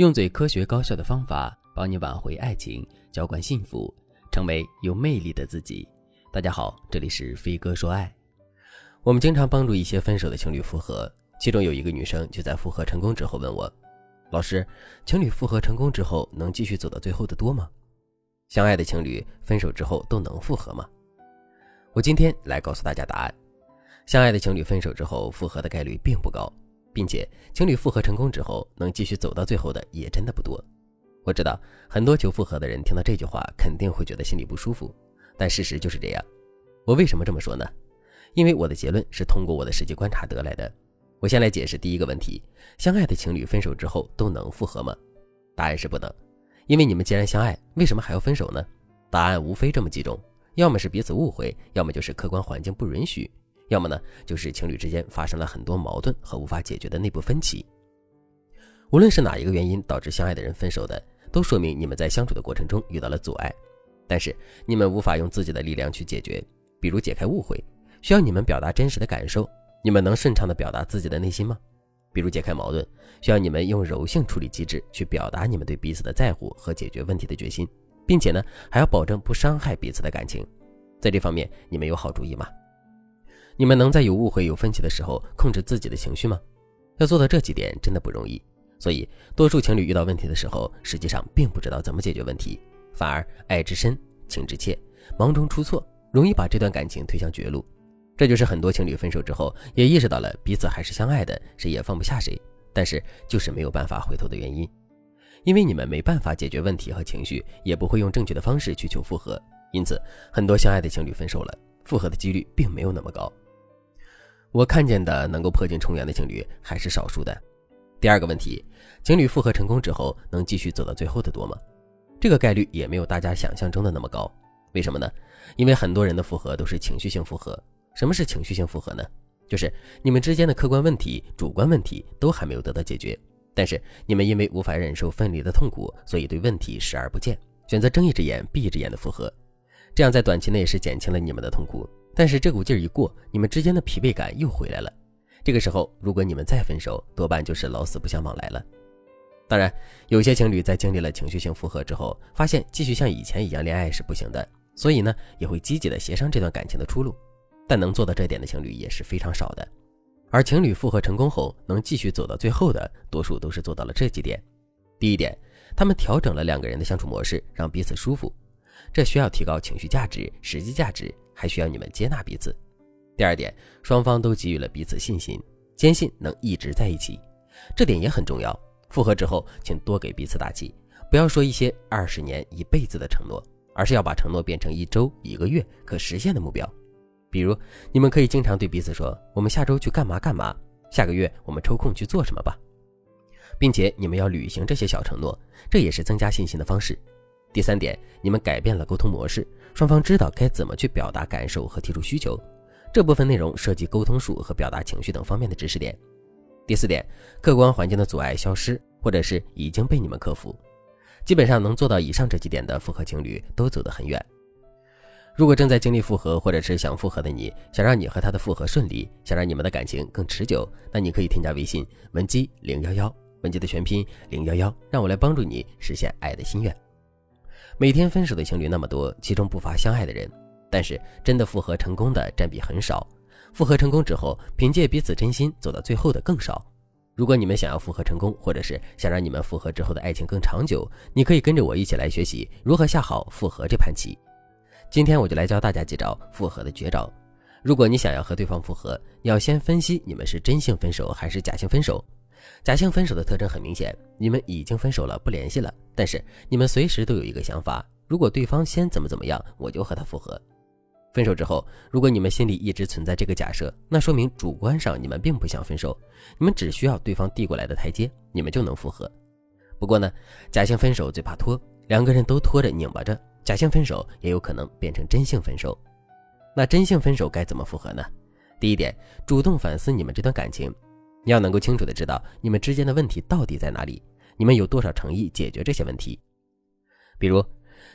用最科学高效的方法帮你挽回爱情，浇灌幸福，成为有魅力的自己。大家好，这里是飞哥说爱。我们经常帮助一些分手的情侣复合，其中有一个女生就在复合成功之后问我：“老师，情侣复合成功之后能继续走到最后的多吗？相爱的情侣分手之后都能复合吗？”我今天来告诉大家答案：相爱的情侣分手之后复合的概率并不高。并且情侣复合成功之后，能继续走到最后的也真的不多。我知道很多求复合的人听到这句话肯定会觉得心里不舒服，但事实就是这样。我为什么这么说呢？因为我的结论是通过我的实际观察得来的。我先来解释第一个问题：相爱的情侣分手之后都能复合吗？答案是不能。因为你们既然相爱，为什么还要分手呢？答案无非这么几种：要么是彼此误会，要么就是客观环境不允许。要么呢，就是情侣之间发生了很多矛盾和无法解决的内部分歧。无论是哪一个原因导致相爱的人分手的，都说明你们在相处的过程中遇到了阻碍，但是你们无法用自己的力量去解决。比如解开误会，需要你们表达真实的感受，你们能顺畅的表达自己的内心吗？比如解开矛盾，需要你们用柔性处理机制去表达你们对彼此的在乎和解决问题的决心，并且呢，还要保证不伤害彼此的感情。在这方面，你们有好主意吗？你们能在有误会、有分歧的时候控制自己的情绪吗？要做到这几点真的不容易。所以，多数情侣遇到问题的时候，实际上并不知道怎么解决问题，反而爱之深，情之切，忙中出错，容易把这段感情推向绝路。这就是很多情侣分手之后也意识到了彼此还是相爱的，谁也放不下谁，但是就是没有办法回头的原因。因为你们没办法解决问题和情绪，也不会用正确的方式去求复合，因此很多相爱的情侣分手了，复合的几率并没有那么高。我看见的能够破镜重圆的情侣还是少数的。第二个问题，情侣复合成功之后能继续走到最后的多吗？这个概率也没有大家想象中的那么高。为什么呢？因为很多人的复合都是情绪性复合。什么是情绪性复合呢？就是你们之间的客观问题、主观问题都还没有得到解决，但是你们因为无法忍受分离的痛苦，所以对问题视而不见，选择睁一只眼闭一只眼的复合，这样在短期内是减轻了你们的痛苦。但是这股劲儿一过，你们之间的疲惫感又回来了。这个时候，如果你们再分手，多半就是老死不相往来了。当然，有些情侣在经历了情绪性复合之后，发现继续像以前一样恋爱是不行的，所以呢，也会积极的协商这段感情的出路。但能做到这点的情侣也是非常少的。而情侣复合成功后，能继续走到最后的，多数都是做到了这几点。第一点，他们调整了两个人的相处模式，让彼此舒服。这需要提高情绪价值、实际价值。还需要你们接纳彼此。第二点，双方都给予了彼此信心，坚信能一直在一起，这点也很重要。复合之后，请多给彼此打气，不要说一些二十年、一辈子的承诺，而是要把承诺变成一周、一个月可实现的目标。比如，你们可以经常对彼此说：“我们下周去干嘛干嘛，下个月我们抽空去做什么吧。”并且你们要履行这些小承诺，这也是增加信心的方式。第三点，你们改变了沟通模式。双方知道该怎么去表达感受和提出需求，这部分内容涉及沟通术和表达情绪等方面的知识点。第四点，客观环境的阻碍消失，或者是已经被你们克服。基本上能做到以上这几点的复合情侣都走得很远。如果正在经历复合，或者是想复合的你，想让你和他的复合顺利，想让你们的感情更持久，那你可以添加微信文姬零幺幺，文姬的全拼零幺幺，让我来帮助你实现爱的心愿。每天分手的情侣那么多，其中不乏相爱的人，但是真的复合成功的占比很少。复合成功之后，凭借彼此真心走到最后的更少。如果你们想要复合成功，或者是想让你们复合之后的爱情更长久，你可以跟着我一起来学习如何下好复合这盘棋。今天我就来教大家几招复合的绝招。如果你想要和对方复合，要先分析你们是真性分手还是假性分手。假性分手的特征很明显，你们已经分手了，不联系了。但是你们随时都有一个想法：如果对方先怎么怎么样，我就和他复合。分手之后，如果你们心里一直存在这个假设，那说明主观上你们并不想分手，你们只需要对方递过来的台阶，你们就能复合。不过呢，假性分手最怕拖，两个人都拖着拧巴着，假性分手也有可能变成真性分手。那真性分手该怎么复合呢？第一点，主动反思你们这段感情。你要能够清楚的知道你们之间的问题到底在哪里，你们有多少诚意解决这些问题。比如，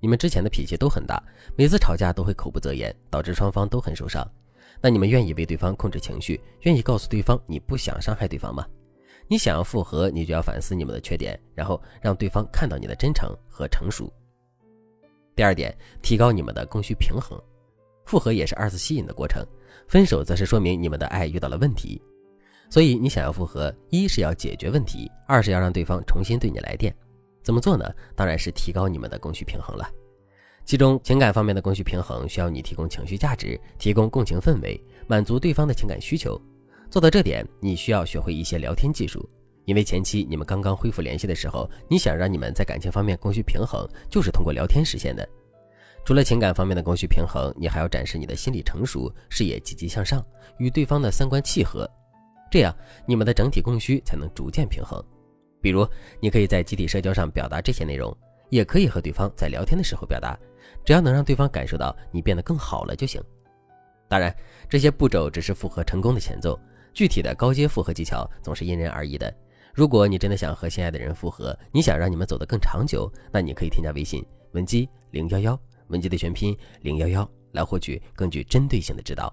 你们之前的脾气都很大，每次吵架都会口不择言，导致双方都很受伤。那你们愿意为对方控制情绪，愿意告诉对方你不想伤害对方吗？你想要复合，你就要反思你们的缺点，然后让对方看到你的真诚和成熟。第二点，提高你们的供需平衡。复合也是二次吸引的过程，分手则是说明你们的爱遇到了问题。所以你想要复合，一是要解决问题，二是要让对方重新对你来电。怎么做呢？当然是提高你们的供需平衡了。其中情感方面的供需平衡，需要你提供情绪价值，提供共情氛围，满足对方的情感需求。做到这点，你需要学会一些聊天技术，因为前期你们刚刚恢复联系的时候，你想让你们在感情方面供需平衡，就是通过聊天实现的。除了情感方面的供需平衡，你还要展示你的心理成熟，视野积极向上，与对方的三观契合，这样你们的整体供需才能逐渐平衡。比如，你可以在集体社交上表达这些内容，也可以和对方在聊天的时候表达，只要能让对方感受到你变得更好了就行。当然，这些步骤只是复合成功的前奏。具体的高阶复合技巧总是因人而异的。如果你真的想和心爱的人复合，你想让你们走得更长久，那你可以添加微信文姬零幺幺，文姬的全拼零幺幺，来获取更具针对性的指导。